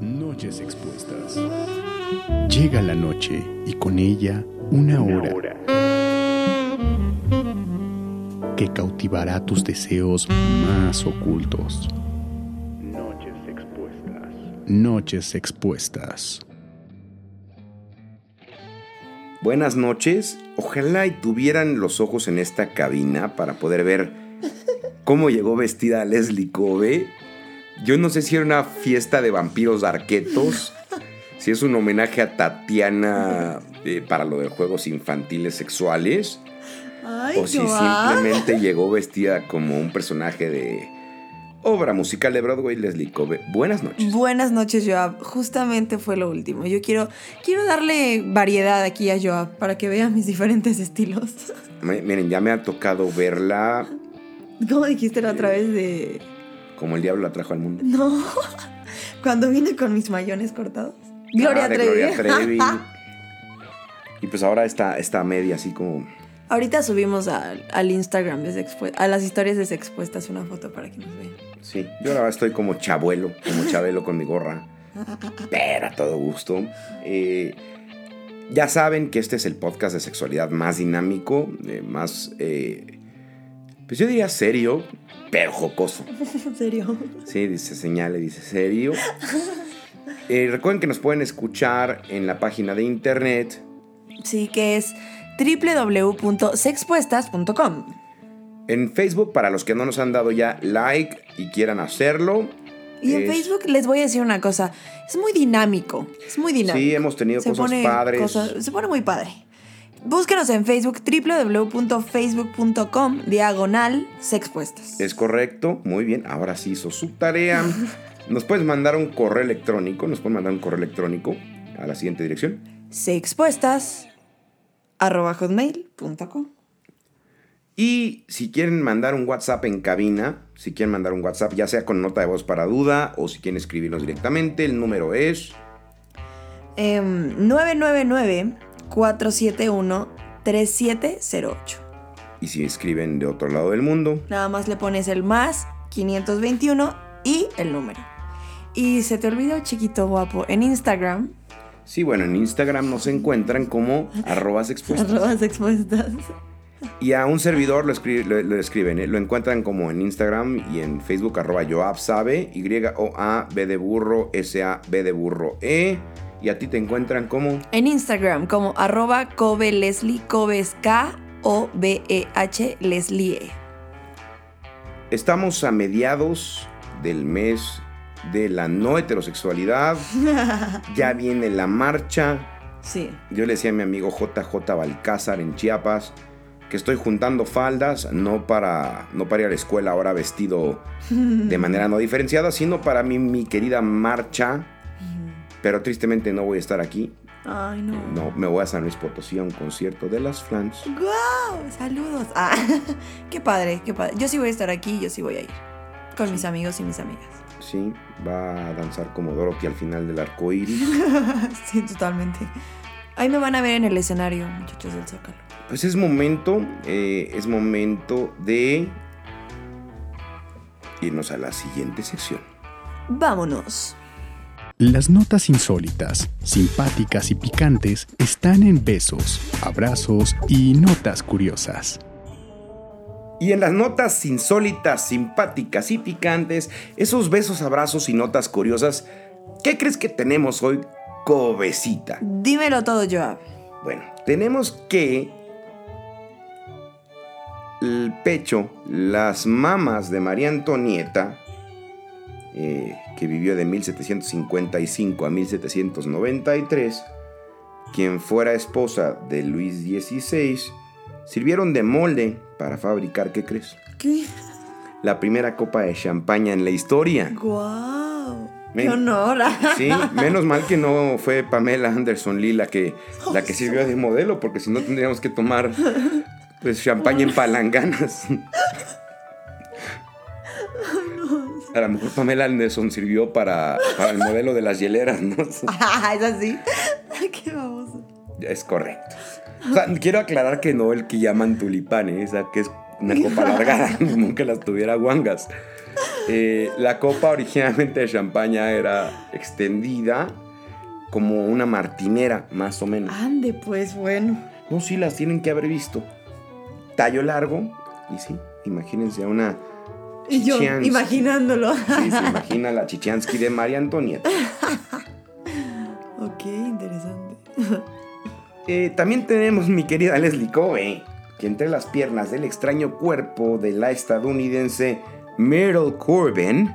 Noches expuestas. Llega la noche y con ella una hora que cautivará tus deseos más ocultos. Noches expuestas. Noches expuestas. Buenas noches. Ojalá y tuvieran los ojos en esta cabina para poder ver cómo llegó vestida Leslie Kobe. Yo no sé si era una fiesta de vampiros arquetos, si es un homenaje a Tatiana eh, para lo de juegos infantiles sexuales, Ay, o si simplemente llegó vestida como un personaje de obra musical de Broadway, Leslie Kobe. Buenas noches. Buenas noches, Joab. Justamente fue lo último. Yo quiero, quiero darle variedad aquí a Joab para que vea mis diferentes estilos. Mi- Miren, ya me ha tocado verla ¿Cómo dijiste la otra vez de.? Como el diablo la trajo al mundo. No. Cuando vine con mis mayones cortados. Gloria Ah, de Trevi. Gloria Trevi. y pues ahora está esta media así como Ahorita subimos al, al Instagram de Sexpue- a las historias de Sexpuestas una foto para que nos vean. Sí, yo ahora estoy como chabuelo, como chabelo con mi gorra. Pero a todo gusto. Eh, ya saben que este es el podcast de sexualidad más dinámico, eh, más, eh, pues yo diría serio, pero jocoso. ¿En serio? Sí, dice señale, dice serio. Eh, recuerden que nos pueden escuchar en la página de internet. Sí, que es www.sexpuestas.com. En Facebook, para los que no nos han dado ya like y quieran hacerlo. Y en Facebook les voy a decir una cosa. Es muy dinámico. Es muy dinámico. Sí, hemos tenido cosas padres. cosas- se pone muy padre. Búsquenos en Facebook www.facebook.com diagonal sexpuestas. Es correcto, muy bien, ahora sí hizo su tarea. Nos puedes mandar un correo electrónico, nos pueden mandar un correo electrónico a la siguiente dirección. Sexpuestas Y si quieren mandar un WhatsApp en cabina, si quieren mandar un WhatsApp, ya sea con nota de voz para duda o si quieren escribirnos directamente, el número es... Em, eh, 999 471-3708. Y si escriben de otro lado del mundo, nada más le pones el más 521 y el número. Y se te olvidó, chiquito guapo, en Instagram. Sí, bueno, en Instagram nos encuentran como arrobas expuestas. arrobas expuestas. Y a un servidor lo, escribe, lo, escriben, ¿eh? lo encuentran como en Instagram y en Facebook, arroba yoabsabe, Y-O-A-B de burro, S-A-B de burro, E. Y a ti te encuentran como En Instagram como arroba Kobe Leslie, Kobe es K-O-B-E-H Leslie. E. Estamos a mediados del mes de la no heterosexualidad. ya viene la marcha. Sí. Yo le decía a mi amigo JJ Balcázar en Chiapas que estoy juntando faldas no para, no para ir a la escuela ahora vestido de manera no diferenciada, sino para mi, mi querida marcha. Pero tristemente no voy a estar aquí. Ay, no. No, me voy a San Luis Potosí a un concierto de las Flans. ¡Guau! Saludos. Ah, qué padre, qué padre. Yo sí voy a estar aquí, yo sí voy a ir. Con mis amigos y mis amigas. Sí, va a danzar como Dorothy al final del arco iris. sí, totalmente. Ahí me van a ver en el escenario, muchachos del Zócalo. Pues es momento, eh, es momento de irnos a la siguiente sección. Vámonos. Las notas insólitas, simpáticas y picantes están en besos, abrazos y notas curiosas. Y en las notas insólitas, simpáticas y picantes, esos besos, abrazos y notas curiosas, ¿qué crees que tenemos hoy, Cobecita? Dímelo todo, Joab. Bueno, tenemos que el pecho, las mamas de María Antonieta, eh, que vivió de 1755 a 1793, quien fuera esposa de Luis XVI, sirvieron de molde para fabricar, ¿qué crees? ¿Qué? La primera copa de champaña en la historia. ¡Guau! Ven. ¡Qué honor! Sí, menos mal que no fue Pamela Anderson Lee la que, la que sirvió de modelo, porque si no tendríamos que tomar pues champaña en palanganas. A lo mejor Pamela Anderson sirvió para, para el modelo de las hieleras, ¿no? Ah, es así. ¡Qué baboso! Es correcto. O sea, quiero aclarar que no el que llaman tulipán, ¿eh? o sea, que es una copa alargada, como que las tuviera guangas. Eh, la copa originalmente de champaña era extendida como una martinera, más o menos. Ande, pues bueno. No, sí las tienen que haber visto. Tallo largo, y sí, imagínense a una Y yo imaginándolo. Sí, se imagina la Chichansky de María Antonieta. ok, interesante. Eh, también tenemos mi querida Leslie Covey, que entre las piernas del extraño cuerpo de la estadounidense Meryl Corbin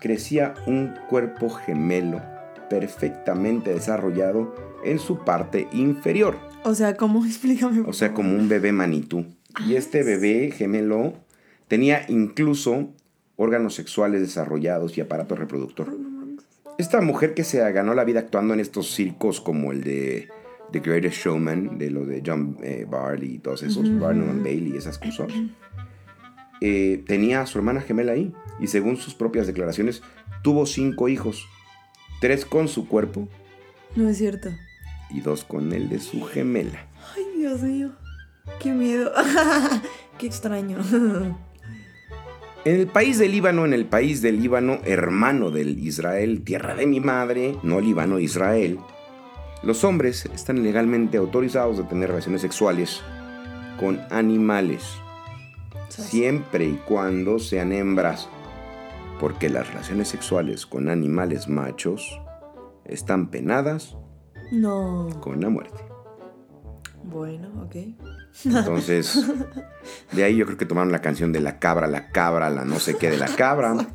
crecía un cuerpo gemelo perfectamente desarrollado en su parte inferior, O sea, ¿cómo? Explícame. o sea, como un bebé manitú. Y este bebé gemelo tenía incluso órganos sexuales desarrollados y aparato reproductor. Esta mujer que se ganó la vida actuando en estos circos como el de The Greatest Showman, de lo de John eh, Barley y todos esos, Barnum and Bailey y esas cosas, eh, tenía a su hermana gemela ahí y según sus propias declaraciones tuvo cinco hijos, tres con su cuerpo No es cierto. y dos con el de su gemela. Ay, Dios mío. Qué miedo. Qué extraño. En el país del Líbano, en el país del Líbano, hermano del Israel, tierra de mi madre, no Líbano, Israel, los hombres están legalmente autorizados a tener relaciones sexuales con animales, siempre y cuando sean hembras, porque las relaciones sexuales con animales machos están penadas No. con la muerte. Bueno, ok. Entonces, de ahí yo creo que tomaron la canción de la cabra, la cabra, la no sé qué de la cabra.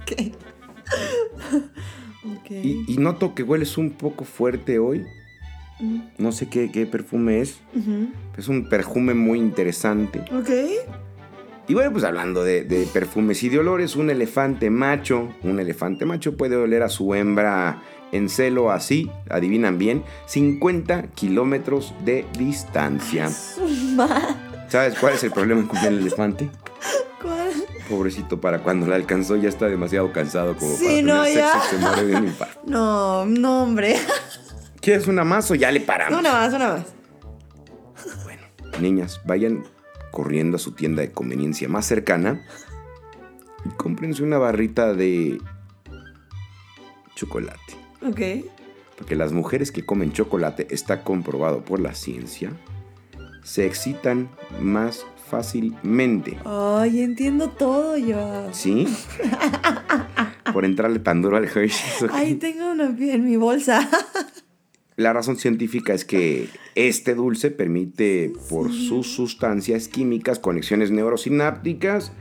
Ok. ok. Y, y noto que hueles un poco fuerte hoy. No sé qué, qué perfume es. Es un perfume muy interesante. Ok. Y bueno, pues hablando de, de perfumes y de olores, un elefante macho, un elefante macho puede oler a su hembra en celo así, adivinan bien, 50 kilómetros de distancia. ¿Sabes cuál es el problema con el elefante? ¿Cuál? Pobrecito, para cuando la alcanzó ya está demasiado cansado como Sí, para tener no, sexo ya. se muere de un infarto. No, no, hombre. ¿Quieres una más o ya le paramos? Una más, una más. Bueno, niñas, vayan corriendo a su tienda de conveniencia más cercana y cómprense una barrita de chocolate. Ok. Porque las mujeres que comen chocolate, está comprobado por la ciencia, se excitan más fácilmente. Ay, entiendo todo yo. ¿Sí? Por entrarle tan duro al Hershey's. ok. Ay, tengo una en mi bolsa. La razón científica es que este dulce permite, por sus sustancias químicas, conexiones neurosinápticas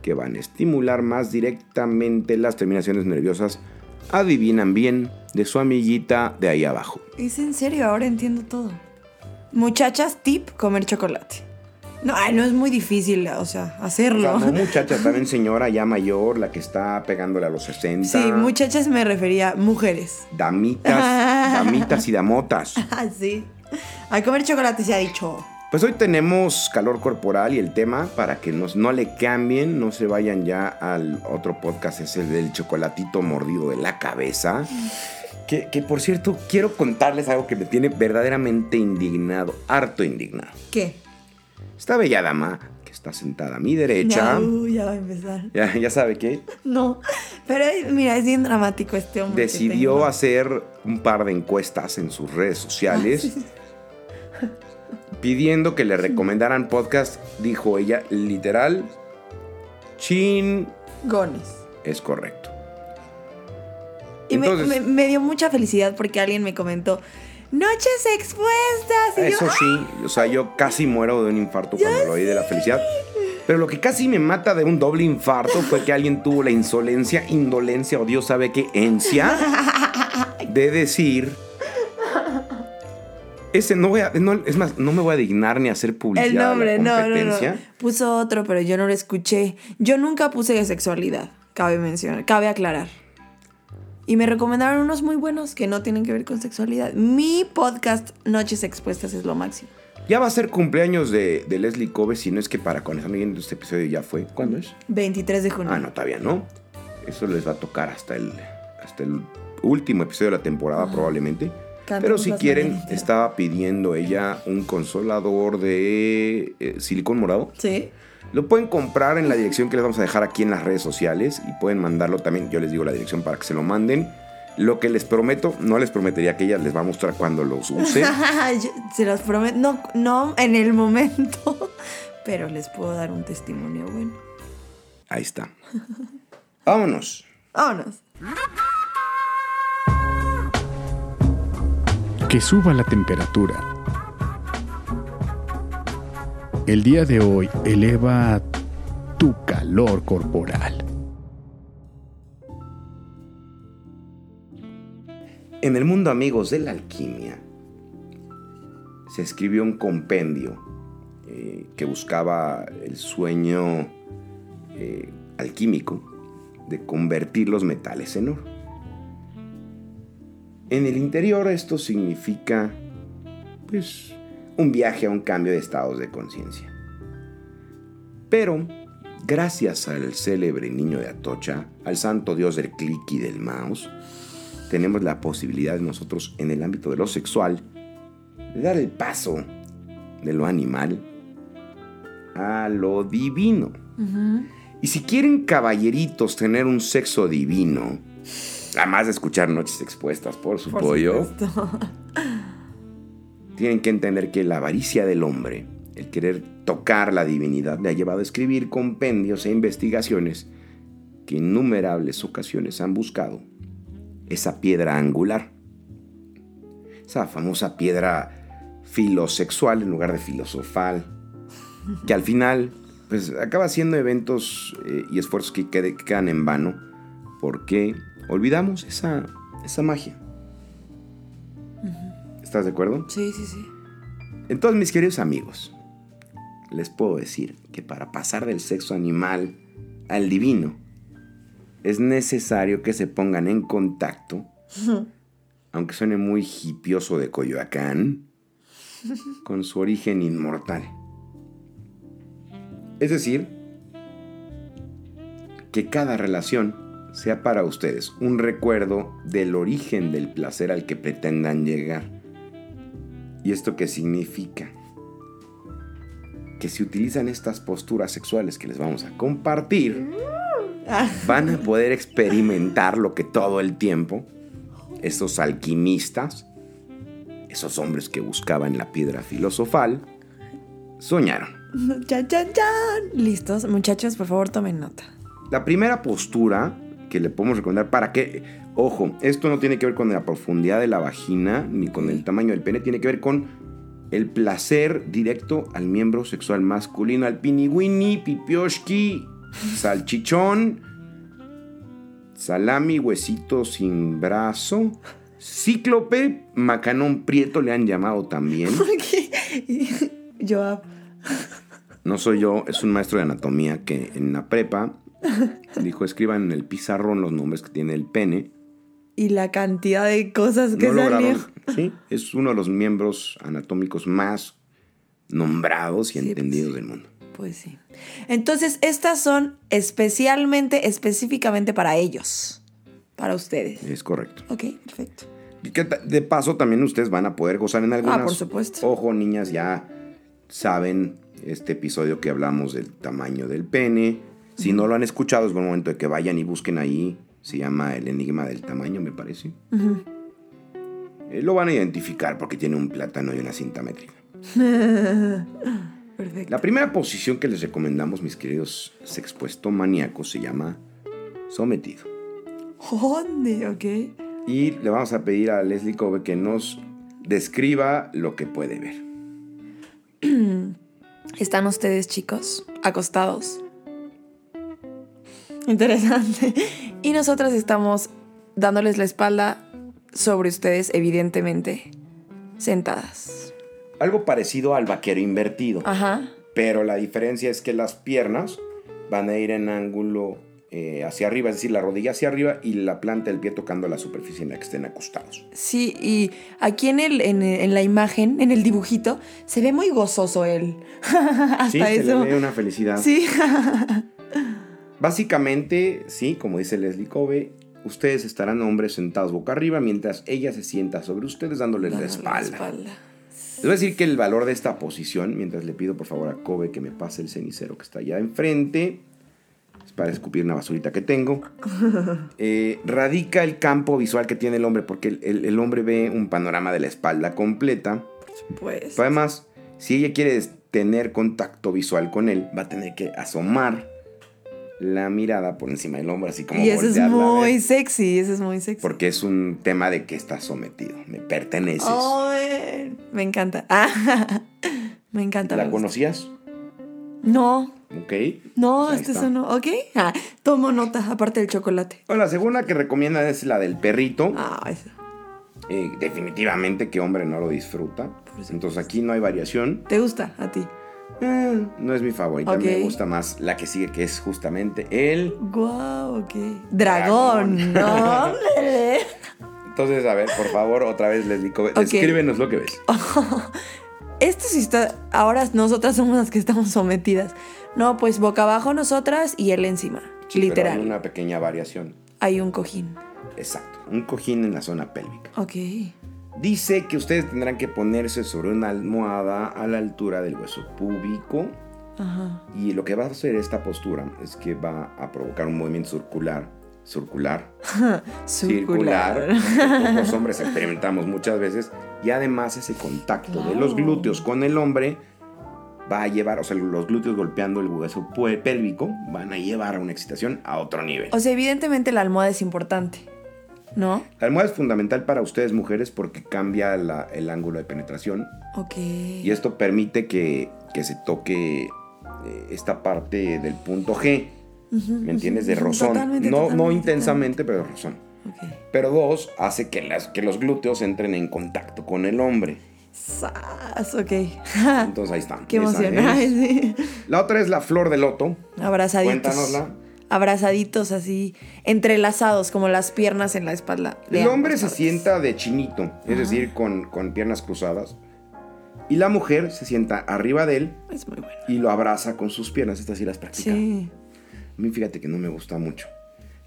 que van a estimular más directamente las terminaciones nerviosas, adivinan bien, de su amiguita de ahí abajo. Es en serio, ahora entiendo todo. Muchachas, tip, comer chocolate. No, ay, no es muy difícil, o sea, O hacerlo. sea, no muchacha, también señora ya mayor, la que está pegándole a los 60. Sí, muchachas me refería a mujeres. Damitas, damitas y damotas. Ah, sí. A comer chocolate se ha dicho. Pues hoy tenemos calor corporal y el tema, para que nos, no le cambien, no se vayan ya al otro podcast, es el del chocolatito mordido de la cabeza. Que, que, por cierto, quiero contarles algo que me tiene verdaderamente indignado, harto indignado. ¿Qué? Esta bella dama, que está sentada a mi derecha, Ya, uh, ya va a empezar. ya, ya sabe que No, pero mira, es bien dramático este hombre. decidió hacer un par de encuestas en sus redes sociales. Pidiendo que le recomendaran podcast, dijo ella, literal, chin, Gones. es correcto. Y me- Entonces- me, me dio mucha felicidad porque alguien me comentó, noches expuestas. Y yo, Eso sí, o sea, yo casi muero de un infarto cuando lo oí de la felicidad. Pero lo que casi me mata de un doble infarto fue que alguien tuvo la insolencia, indolencia o Dios sabe qué, encia de decir. Ese no voy a. no, es más, no me voy a dignar ni a hacer publicidad. el nombre, no, no, no. Puso otro, pero yo no lo escuché. Yo nunca puse de sexualidad, cabe mencionar, cabe aclarar. Y me recomendaron unos muy buenos que no tienen que ver con sexualidad. Mi podcast Noches Expuestas es lo máximo. Ya va a ser cumpleaños de, de Leslie Cove, si no es que para cuando están viendo este episodio ya fue. ¿Cuándo es? 23 de junio. Ah, no, todavía no. Eso les va a tocar hasta el, hasta el último episodio de la temporada, probablemente. Cantemos Pero si quieren, estaba pidiendo ella un consolador de eh, silicón morado. Sí. Lo pueden comprar en la dirección que les vamos a dejar aquí en las redes sociales y pueden mandarlo también. Yo les digo la dirección para que se lo manden. Lo que les prometo, no les prometería que ella les va a mostrar cuando los use. Yo- Se los prometo. No, no en el momento. Pero les puedo dar un testimonio bueno. Ahí está. Vámonos. Vámonos. Que suba la temperatura. El día de hoy eleva tu calor corporal. En el mundo, amigos, de la alquimia, se escribió un compendio eh, que buscaba el sueño eh, alquímico de convertir los metales en oro. En el interior esto significa, pues, un viaje a un cambio de estados de conciencia. Pero, gracias al célebre niño de Atocha, al santo dios del clic y del mouse, tenemos la posibilidad nosotros en el ámbito de lo sexual de dar el paso de lo animal a lo divino. Y si quieren caballeritos tener un sexo divino, además de escuchar noches expuestas por su Por pollo, supuesto. tienen que entender que la avaricia del hombre, el querer tocar la divinidad, le ha llevado a escribir compendios e investigaciones que innumerables ocasiones han buscado esa piedra angular. Esa famosa piedra filosexual en lugar de filosofal, que al final pues acaba siendo eventos eh, y esfuerzos que quedan en vano porque olvidamos esa, esa magia. ¿Estás de acuerdo? Sí, sí, sí. Entonces, mis queridos amigos, les puedo decir que para pasar del sexo animal al divino, es necesario que se pongan en contacto, aunque suene muy hipioso de Coyoacán, con su origen inmortal. Es decir, que cada relación sea para ustedes un recuerdo del origen del placer al que pretendan llegar. ¿Y esto qué significa? Que si utilizan estas posturas sexuales que les vamos a compartir, van a poder experimentar lo que todo el tiempo esos alquimistas, esos hombres que buscaban la piedra filosofal, soñaron. Chan, chan, chan. Listos, muchachos, por favor tomen nota. La primera postura que le podemos recomendar para que, ojo, esto no tiene que ver con la profundidad de la vagina ni con el tamaño del pene, tiene que ver con el placer directo al miembro sexual masculino, al piniwini, pipioshki, salchichón, salami, huesito sin brazo, cíclope, macanón prieto le han llamado también. Yo, No soy yo, es un maestro de anatomía que en la prepa dijo escriban en el pizarrón los nombres que tiene el pene. Y la cantidad de cosas que No lograron. Sí, es uno de los miembros anatómicos más nombrados y Sí, entendidos pues. del mundo. Pues sí. Entonces, estas son especialmente, específicamente para ellos. Para ustedes. Es correcto. Ok, perfecto. Que de paso también ustedes van a poder gozar en algunas. Ah, por supuesto. Ojo, niñas, ya saben este episodio que hablamos del tamaño del pene. Si no lo han escuchado, es buen momento de que vayan y busquen ahí. Se llama El Enigma del Tamaño, me parece. Eh, lo van a identificar porque tiene un plátano y una cinta métrica. Perfecto. La primera posición que les recomendamos, mis queridos sexpuesto maníacos, se llama sometido. ¿Dónde? Ok. Y le vamos a pedir a Leslie Cove que nos describa lo que puede ver. ¿Están ustedes, chicos, acostados? Interesante. Y nosotras estamos dándoles la espalda sobre ustedes, evidentemente, sentadas. Algo parecido al vaquero invertido. Ajá. Pero la diferencia es que las piernas van a ir en ángulo eh, hacia arriba, es decir, la rodilla hacia arriba y la planta del pie tocando la superficie en la que estén acostados. Sí, y aquí en, el, en, en la imagen, en el dibujito, se ve muy gozoso él. Hasta Sí, se le eso. ve una felicidad. Sí. Básicamente, sí, como dice Leslie Cove, ustedes estarán hombres sentados boca arriba mientras ella se sienta sobre ustedes dándoles la Dándole espalda. Les voy a decir que el valor de esta posición, mientras le pido por favor a Kobe que me pase el cenicero que está allá enfrente, es para escupir una basurita que tengo, eh, radica el campo visual que tiene el hombre, porque el, el- el hombre ve un panorama de la espalda completa. Pues. Además, si ella quiere tener contacto visual con él, va a tener que asomar la mirada por encima del hombro, así como Y eso es muy sexy, eso es muy sexy. Porque es un tema de que estás sometido, me perteneces. Me encanta. Ah, me encanta. ¿La me conocías? No, Ok. no, Pues este está. eso no. ¿Ok? Ah, tomo nota, aparte del chocolate. Bueno, la segunda que recomienda es la del perrito. Ah, esa. Eh, definitivamente que hombre no lo disfruta. Entonces aquí no hay variación. ¿Te gusta a ti? Eh, no es mi favorita, Ok. me gusta más la que sigue, que es justamente el... Guau, ok. Dragón, no, hombre. Entonces, a ver, por favor, otra vez, Leslie, Cove, Ok. descríbenos lo que ves. Esto sí está. Ahora nosotras somos las que estamos sometidas. No, pues boca abajo nosotras y él encima. Sí, pero literal. hay una pequeña variación. Hay un cojín. Exacto, un cojín en la zona pélvica. Ok. Dice que ustedes tendrán que ponerse sobre una almohada a la altura del hueso púbico. Ajá. Y lo que va a hacer esta postura es que va a provocar un movimiento circular. Circular. Circular. Los hombres experimentamos muchas veces. Y además ese contacto de los glúteos con el hombre va a llevar, o sea, los glúteos golpeando el hueso pélvico van a llevar a una excitación a otro nivel. O sea, evidentemente la almohada es importante. ¿No? La almohada es fundamental para ustedes mujeres porque cambia la- el ángulo de penetración Ok. y esto permite que, que se toque eh, esta parte del punto G, ¿me entiendes? De rozón. totalmente, no, no totalmente, intensamente, pero rozón. Ok. Pero dos, hace que, las, que los glúteos entren en contacto con el hombre. Sas, ok. Entonces ahí está. Qué emoción. es. Sí. La otra es la flor de loto. Abrazaditos. Cuéntanosla. Abrazaditos así, entrelazados, como las piernas en la espalda. El hombre se sienta de chinito, es decir, con, con piernas cruzadas. Y la mujer se sienta arriba de él Es muy bueno. y lo abraza con sus piernas. Estas sí las practica. Sí. A mí fíjate que no me gusta mucho.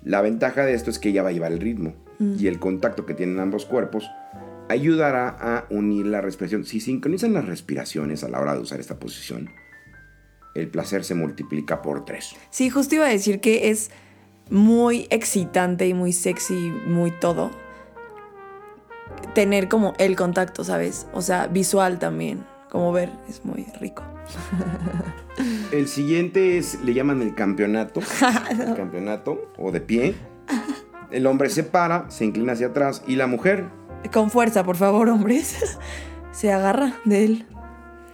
La ventaja de esto es que ella va a llevar el ritmo y el contacto que tienen ambos cuerpos ayudará a unir la respiración. Si sincronizan las respiraciones a la hora de usar esta posición, el placer se multiplica por tres. Sí, justo iba a decir que es muy excitante y muy sexy, muy todo. Tener como el contacto, ¿sabes? O sea, visual también. Como ver, es muy rico. El siguiente es, le llaman el campeonato. El campeonato o de pie. El hombre se para, se inclina hacia atrás y la mujer Con fuerza, por favor, hombres. Se agarra de él.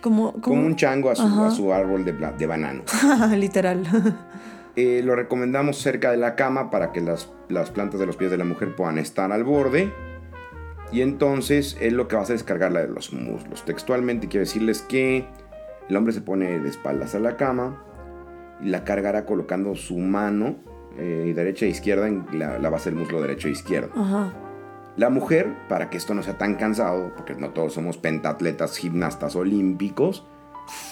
Como, como, como un chango a su, a su árbol de, de banano. Literal. Eh, lo recomendamos cerca de la cama para que las, las plantas de los pies de la mujer puedan estar al borde. Y entonces él lo que va a hacer es cargarla de los muslos. Textualmente quiero decirles que el hombre se pone de espaldas a la cama y la cargará colocando su mano eh, derecha e izquierda en la, la base del muslo derecho e izquierdo. Ajá. La mujer, para que esto no sea tan cansado, porque no todos somos pentatletas, gimnastas olímpicos,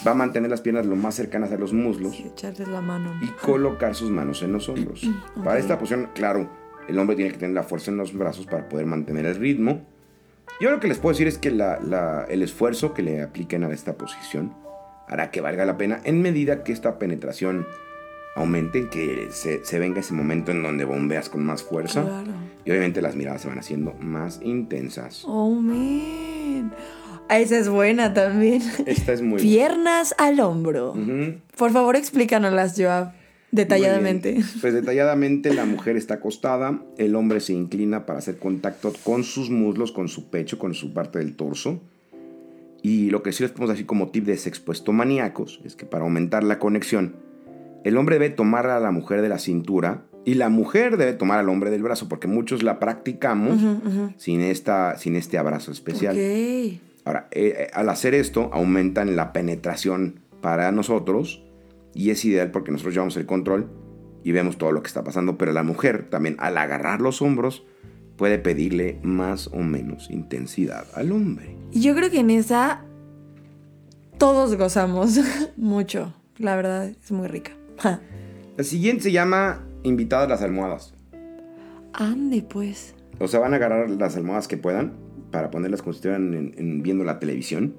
va a mantener las piernas lo más cercanas a los muslos Sí, echarles la mano. y colocar sus manos en los hombros. Para esta posición, claro, el hombre tiene que tener la fuerza en los brazos para poder mantener el ritmo. Yo lo que les puedo decir es que la- la- el esfuerzo que le apliquen a esta posición hará que valga la pena en medida que esta penetración aumente, que se, se venga ese momento en donde bombeas con más fuerza. Claro. Y obviamente las miradas se van haciendo más intensas. Oh, man. Esa es buena también. Esta es muy... Piernas al hombro. Por favor, explícanoslas, Joab, detalladamente. Pues detalladamente la mujer está acostada, el hombre se inclina para hacer contacto con sus muslos, con su pecho, con su parte del torso. Y lo que sí les podemos decir como tip de sexpuestomaníacos es que para aumentar la conexión, el hombre debe tomar a la mujer de la cintura y la mujer debe tomar al hombre del brazo, porque muchos la practicamos sin, esta, sin este abrazo especial. Ahora, eh, eh, al hacer esto, aumentan la penetración para nosotros y es ideal porque nosotros llevamos el control y vemos todo lo que está pasando, pero la mujer también al agarrar los hombros puede pedirle más o menos intensidad al hombre. Y yo creo que en esa todos gozamos mucho. La verdad, es muy rica. La siguiente se llama Invitadas las almohadas. Ande, pues. O sea, van a agarrar las almohadas que puedan para ponerlas como si estuvieran en- en- viendo la televisión.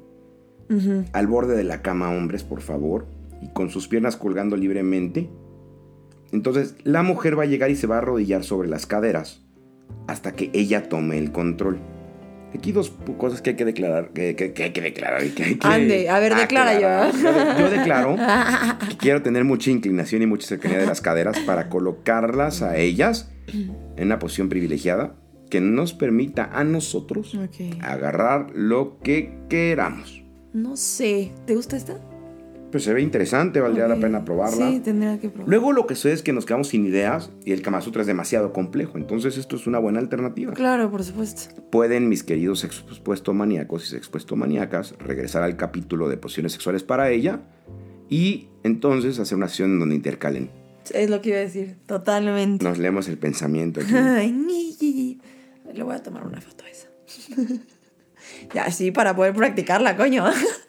Al borde de la cama, hombres, por favor. Y con sus piernas colgando libremente. Entonces, la mujer va a llegar y se va a arrodillar sobre las caderas hasta que ella tome el control. Aquí dos cosas que hay que declarar, que, que- que hay que declarar. y que hay que Ande, a ver, declara aclarar. yo. Yo, de- yo declaro que quiero tener mucha inclinación y mucha cercanía de las caderas para colocarlas a ellas en una posición privilegiada que nos permita a nosotros agarrar lo que queramos. No sé. ¿Te gusta esta? Pues se ve interesante, valdría la pena probarla. Sí, tendría que probar. Luego lo que sucede es que nos quedamos sin ideas y el Kama Sutra es demasiado complejo. Entonces esto es una buena alternativa. Claro, por supuesto. Pueden mis queridos expuesto-maníacos y expuesto-maníacas regresar al capítulo de posiciones sexuales para ella y entonces hacer una sesión en donde intercalen. Es lo que iba a decir. Totalmente. Nos leemos el pensamiento. aquí. Ay, ni. Le voy a tomar una foto a esa. ya, sí, para poder practicarla, coño.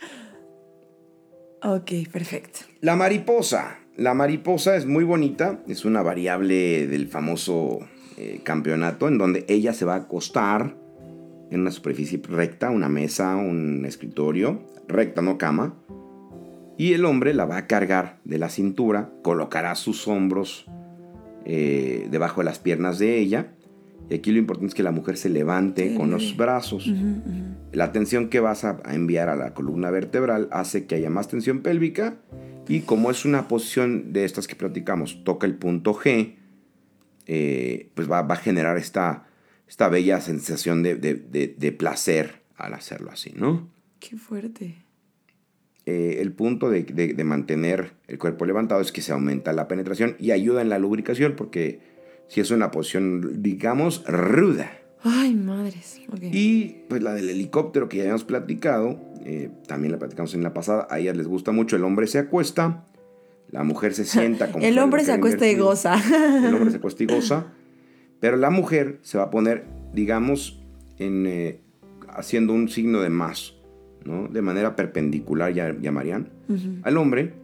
ok, perfecto. La mariposa. La mariposa es muy bonita, es una variable del famoso eh, campeonato en donde ella se va a acostar en una superficie recta, una mesa, un escritorio, recta, no cama, y el hombre la va a cargar de la cintura, colocará sus hombros eh, debajo de las piernas de ella, y aquí lo importante es que la mujer se levante Sí. con los brazos. La tensión que vas a enviar a la columna vertebral hace que haya más tensión pélvica y como es una posición de estas que platicamos, toca el punto G, eh, pues va, va a generar esta, esta bella sensación de, de- de- de placer al hacerlo así, ¿no? Qué fuerte. Eh, el punto de mantener el cuerpo levantado es que se aumenta la penetración y ayuda en la lubricación porque si es una posición, digamos, ruda. Ay, madres. Y pues la del helicóptero que ya habíamos platicado, eh, también la platicamos en la pasada, a ellas les gusta mucho, el hombre se acuesta, la mujer se sienta como... el hombre se acuesta y goza. El hombre se acuesta y goza, pero la mujer se va a poner, digamos, en, eh, haciendo un signo de más, ¿no? De manera perpendicular, ya llamarían, al hombre,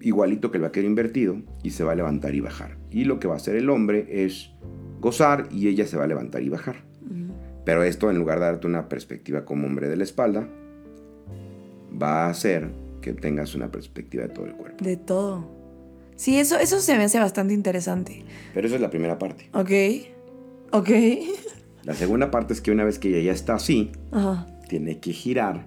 igualito que el vaquero invertido, y se va a levantar y bajar. Y lo que va a hacer el hombre es gozar y ella se va a levantar y bajar. Ujú. Pero esto, en lugar de darte una perspectiva como hombre de la espalda, va a hacer que tengas una perspectiva de todo el cuerpo. De todo. Sí, eso, eso se me hace bastante interesante. Pero eso es la primera parte. Ok. Ok. La segunda parte es que una vez que ella ya está así, Ajá. tiene que girar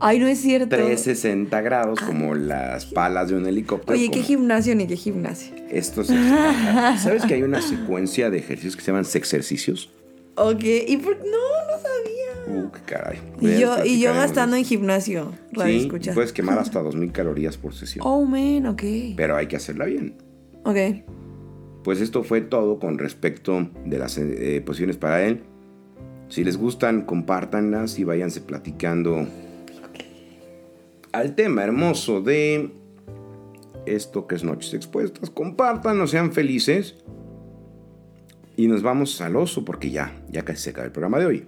Ay, no es cierto. 360 grados como las palas de un helicóptero. Oye, ¿qué gimnasio ni qué gimnasio? estos ¿Sabes que hay una secuencia de ejercicios que se llaman sexercicios? Ok, y por... No, no sabía. Uh, qué caray. Y yo, y yo gastando en gimnasio. Radio Sí, escucha. puedes quemar hasta 2000 calorías por sesión. Oh, man, ok. Pero hay que hacerla bien. Ok. Pues esto fue todo con respecto de las eh, posiciones para él. Si les gustan, compártanlas y váyanse platicando al tema hermoso de esto que es Noches Expuestas. Compartan, sean felices. Y nos vamos al oso porque ya, ya casi se acaba el programa de hoy.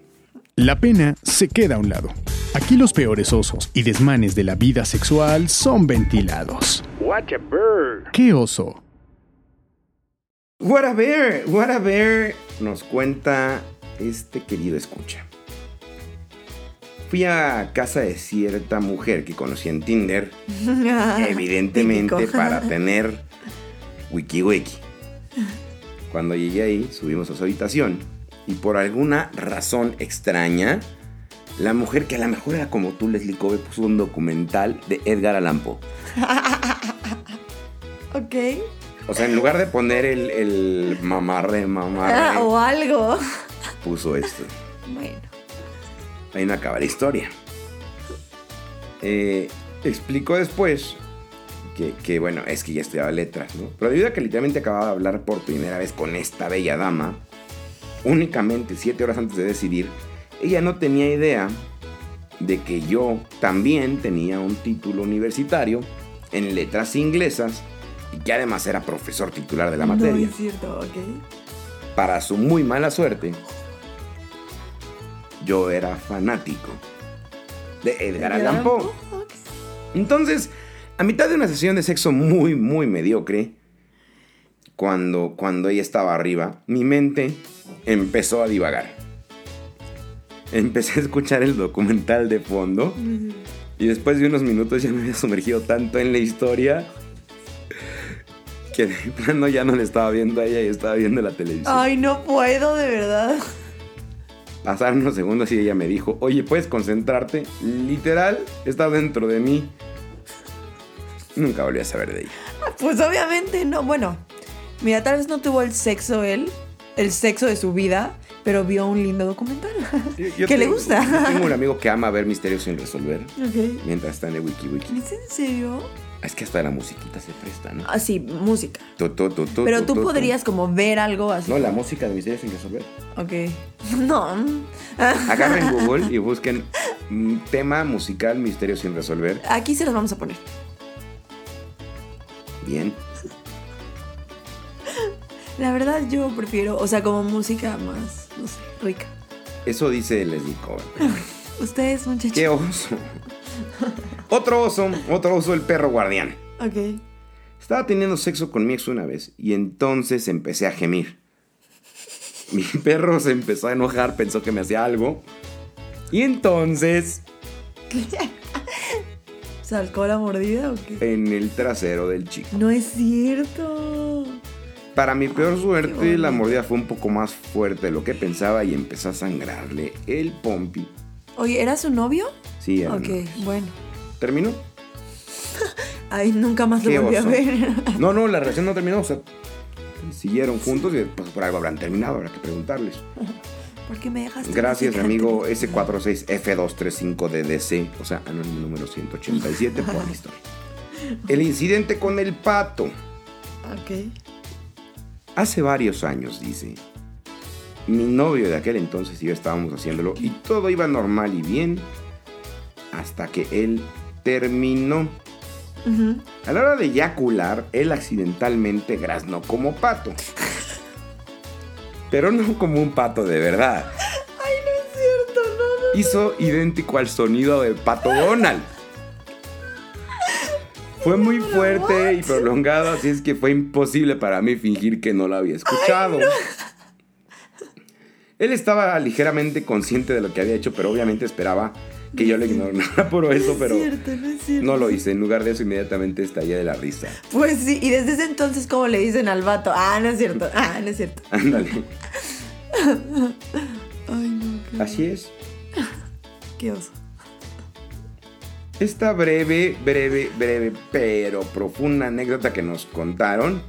La pena se queda a un lado. Aquí los peores osos y desmanes de la vida sexual son ventilados. Watch a bird. ¿Qué oso? What a bear, what a bear, nos cuenta este querido escucha. Fui a casa de cierta mujer que conocí en Tinder, evidentemente para tener wiki wiki. Cuando llegué ahí, subimos a su habitación y por alguna razón extraña, la mujer que a lo mejor era como tú, Leslie Cove, puso un documental de Edgar Allan Poe. Ok. O sea, en lugar de poner el, el mamarre, mamarre, Ah, o algo. puso esto. Bueno. Ahí no acaba la historia. Eh, explicó después que, que, bueno, es que ya estudiaba letras, ¿no? Pero debido a que literalmente acababa de hablar por primera vez con esta bella dama, únicamente siete horas antes de decidir, ella no tenía idea de que yo también tenía un título universitario en letras inglesas y que además era profesor titular de la materia. No es cierto, ok. Para su muy mala suerte, yo era fanático de Edgar Allan Poe. Entonces, a mitad de una sesión de sexo muy, muy mediocre, cuando, cuando ella estaba arriba, mi mente empezó a divagar. Empecé a escuchar el documental de fondo y después de unos minutos ya me había sumergido tanto en la historia que de plano ya no le estaba viendo a ella y estaba viendo la televisión. Ay, no puedo, de verdad. Pasaron unos segundos y ella me dijo, oye, ¿puedes concentrarte? Literal, está dentro de mí. Nunca volví a saber de ella. Pues obviamente no. Bueno, mira, tal vez no tuvo el sexo él, el sexo de su vida, pero vio un lindo documental. Yo- yo que le gusta. Yo tengo un amigo que ama ver misterios sin resolver Ok. mientras está en el wiki wiki. ¿Es en serio? Es que hasta la musiquita se presta, ¿no? Ah, sí, música. Tu, tu, tu, tu, Pero tú podrías como ver algo así. No, la música de misterios sin resolver. Ok. No. Agarren Google y busquen mm, tema musical misterios sin resolver. Aquí se los vamos a poner. Bien. La verdad yo prefiero, o sea, como música más, no sé, rica. Eso dice Leslie Cohen. Ustedes, muchachos. ¡Qué oso! Otro oso, otro oso, el perro guardián. Ok. Estaba teniendo sexo con mi ex una vez y entonces empecé a gemir. Mi perro se empezó a enojar, pensó que me hacía algo. Y entonces, ¿Salcó la mordida o qué? en el trasero del chico. No es cierto. Para mi peor suerte, la mordida fue un poco más fuerte de lo que pensaba y empezó a sangrarle el pompi. Oye, ¿era su novio? Sí, Ok, bueno. ¿Terminó? Ay, nunca más lo volví a ver. No, no, la relación no terminó. O sea, siguieron juntos y pues por algo habrán terminado. Habrá que preguntarles. ¿Por qué me dejaste? Gracias, amigo antes? S46F235DDC, o sea, anónimo número 187 por la historia. El incidente con el pato. Ok. Hace varios años, dice. Mi novio de aquel entonces y yo estábamos haciéndolo y todo iba normal y bien hasta que él terminó. A la hora de eyacular, él accidentalmente graznó como pato. Pero no como un pato de verdad. Ay, no es cierto, no, no. hizo idéntico al sonido de Pato Donald. Fue muy fuerte y prolongado, así es que fue imposible para mí fingir que no lo había escuchado. Él estaba ligeramente consciente de lo que había hecho, pero obviamente esperaba que yo lo ignorara por eso, pero No es cierto, no es cierto. no lo hice. En lugar de eso, inmediatamente estallé de la risa. Pues sí, y desde ese entonces, ¿cómo le dicen al vato? Ah, no es cierto. Ah, no es cierto. Ándale. Ay, no, Así es. qué oso. Esta breve, breve, breve, pero profunda anécdota que nos contaron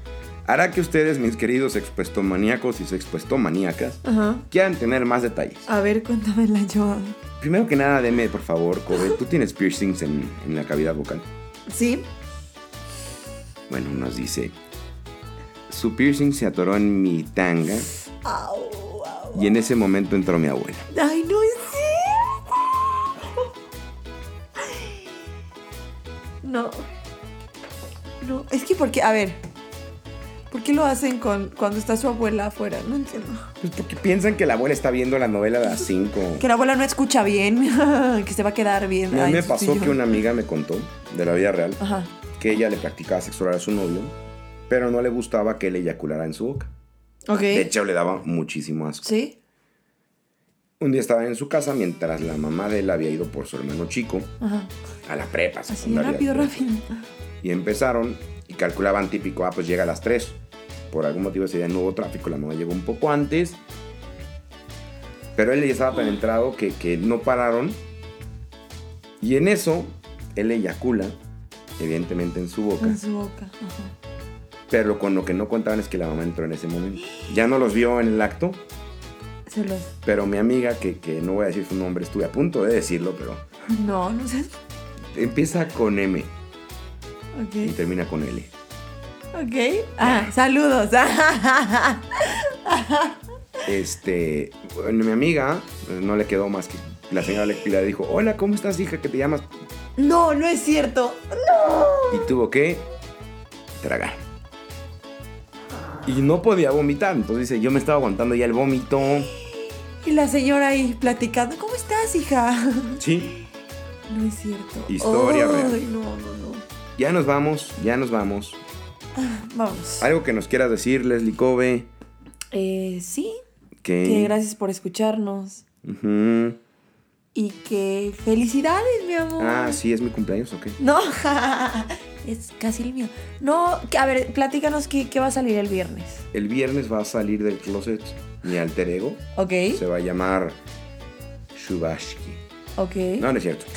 hará que ustedes, mis queridos expuestomaníacos y expuestomaníacas, Ajá. quieran tener más detalles. A ver, cuéntamela yo. Primero que nada, deme, por favor, Kobe, ¿tú tienes piercings en, en la cavidad vocal? ¿Sí? Bueno, nos dice, su piercing se atoró en mi tanga Au, au. y en ese momento entró mi abuela. Ay, no es cierto. No. No, es que porque, a ver, ¿por qué lo hacen con, cuando está su abuela afuera? No entiendo. Pues porque piensan que la abuela está viendo la novela de las 5. Que la abuela no escucha bien, que se va a quedar bien. A mí me pasó que una amiga me contó, de la vida real, Ajá. que ella le practicaba sexo oral a su novio, pero no le gustaba que él eyaculara en su boca. Ok. De hecho, le daba muchísimo asco. ¿Sí? Un día estaba en su casa mientras la mamá de él había ido por su hermano chico Ajá. a la prepa. Así, rápido, rápido. Y empezaron y calculaban típico, ah, pues llega a las 3. Por algún motivo ese día no hubo tráfico, la mamá llegó un poco antes. Pero él ya estaba tan entrado que, que no pararon. Y en eso, él eyacula, evidentemente en su boca. En su boca. Ajá. Pero con lo que no contaban es que la mamá entró en ese momento. Ya no los vio en el acto, Se los. pero mi amiga, que, que no voy a decir su nombre, estuve a punto de decirlo, pero No, no sé. empieza con M y termina con L. Ok. Ah, saludos. Este, bueno, mi amiga pues, no le quedó más que la señora le, le dijo, hola, ¿cómo estás, hija? ¿Qué te llamas? No, no es cierto. Y tuvo que tragar. Y no podía vomitar, entonces dice, yo me estaba aguantando ya el vómito. Y la señora ahí platicando. ¿Cómo estás, hija? Sí, No es cierto. Historia real. no, no, no. ya nos vamos, ya nos vamos. Vamos. Algo que nos quieras decir, Leslie Kobe. Eh, sí, Que... que gracias por escucharnos. Y que felicidades, mi amor. Ah, sí, es mi cumpleaños, ok. No, es casi el mío. No, que- a ver, platícanos qué, qué va a salir el viernes. El viernes va a salir del closet mi alter ego. ¿Ok? Se va a llamar Shubashki. Ok. No, no es cierto.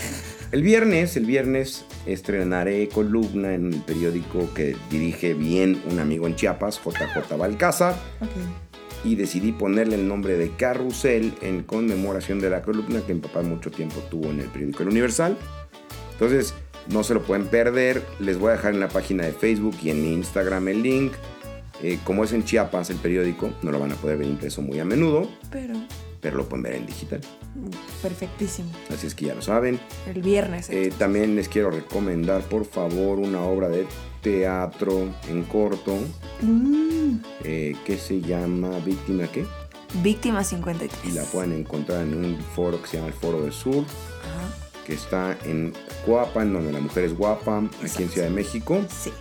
El viernes, el viernes estrenaré columna en el periódico que dirige bien un amigo en Chiapas, JJ Balcázar, y decidí ponerle el nombre de Carrusel en conmemoración de la columna que mi papá mucho tiempo tuvo en el periódico El Universal. Entonces, no se lo pueden perder. Les voy a dejar en la página de Facebook y en Instagram el link. Eh, como es en Chiapas el periódico, no lo van a poder ver impreso muy a menudo, Pero, pero lo pueden ver en digital. perfectísimo. Así es que ya lo saben. El viernes. Eh, también les quiero recomendar, por favor, una obra de teatro en corto Mm, eh, que se llama Víctima qué? Víctima 53. Y la pueden encontrar en un foro que se llama el Foro del Sur, Ajá. que está en Guapa, en donde la mujer es guapa, aquí en. Ciudad de México. Sí.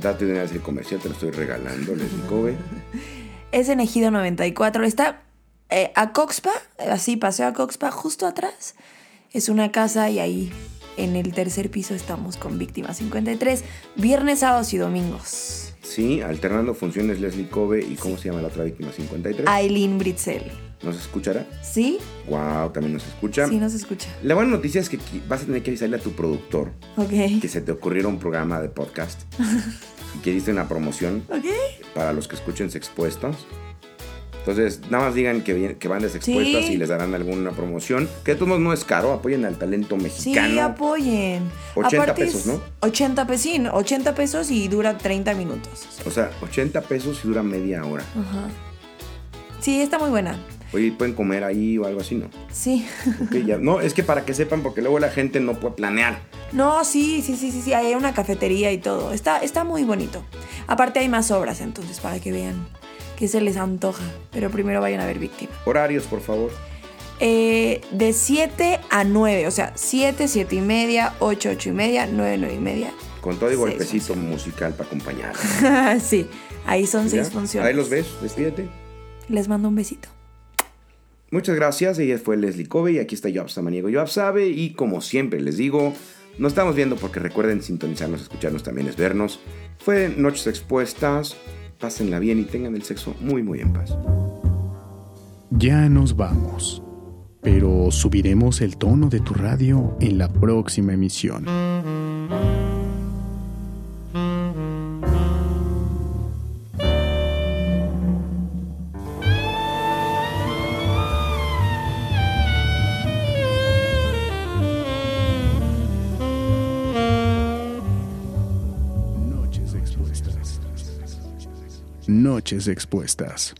Date de una vez el comercial, te lo estoy regalando, Leslie Kobe. Es en Ejido 94. Está eh, a Coxpa, así paseo a Coxpa, justo atrás. Es una casa y ahí en el tercer piso estamos con Víctima 53. Viernes, sábados y domingos. Sí, alternando funciones Leslie Kobe y ¿cómo se llama la otra víctima? 53. Aileen Britzel. ¿Nos escuchará? ¿Sí? Wow, también nos escucha. Sí, nos escucha. La buena noticia es que vas a tener que avisarle a tu productor Ok. que se te ocurriera un programa de podcast y que diste una promoción Ok. para los que escuchen Sexpuestas. Entonces, nada más digan que, que van de Sexpuestas Sí. y les darán alguna promoción. Que de todos modos no es caro, apoyen al talento Sí, mexicano. apoyen. 80 Aparte pesos, es ¿no? 80 pesos, sí, 80 pesos y dura 30 minutos. o sea, 80 pesos y dura media hora. Ajá. Sí, está muy buena. Oye, pueden comer ahí o algo así, ¿no? Sí. Ok, ya. No, es que para que sepan, porque luego la gente no puede planear. No, sí, sí, sí, sí, sí, hay una cafetería y todo. Está, está muy bonito. Aparte hay más obras, entonces, para que vean que se les antoja. Pero primero vayan a ver Víctima. Horarios, por favor. Eh, de 7 a 9, o sea, 7, 7 y media, 8, 8 y media, 9, 9 y media. Con todo y golpecito musical para acompañar. sí, ahí son ¿Ya? seis funciones. Ahí los ves, despídete. Les mando un besito. Muchas gracias, ella fue Leslie Kobe y aquí está Joab Samaniego. Joab sabe y como siempre les digo, nos estamos viendo porque recuerden sintonizarnos, escucharnos también es vernos. Fue Noches Expuestas, pásenla bien y tengan el sexo muy muy en paz. Ya nos vamos, pero subiremos el tono de tu radio en la próxima emisión. Noches expuestas.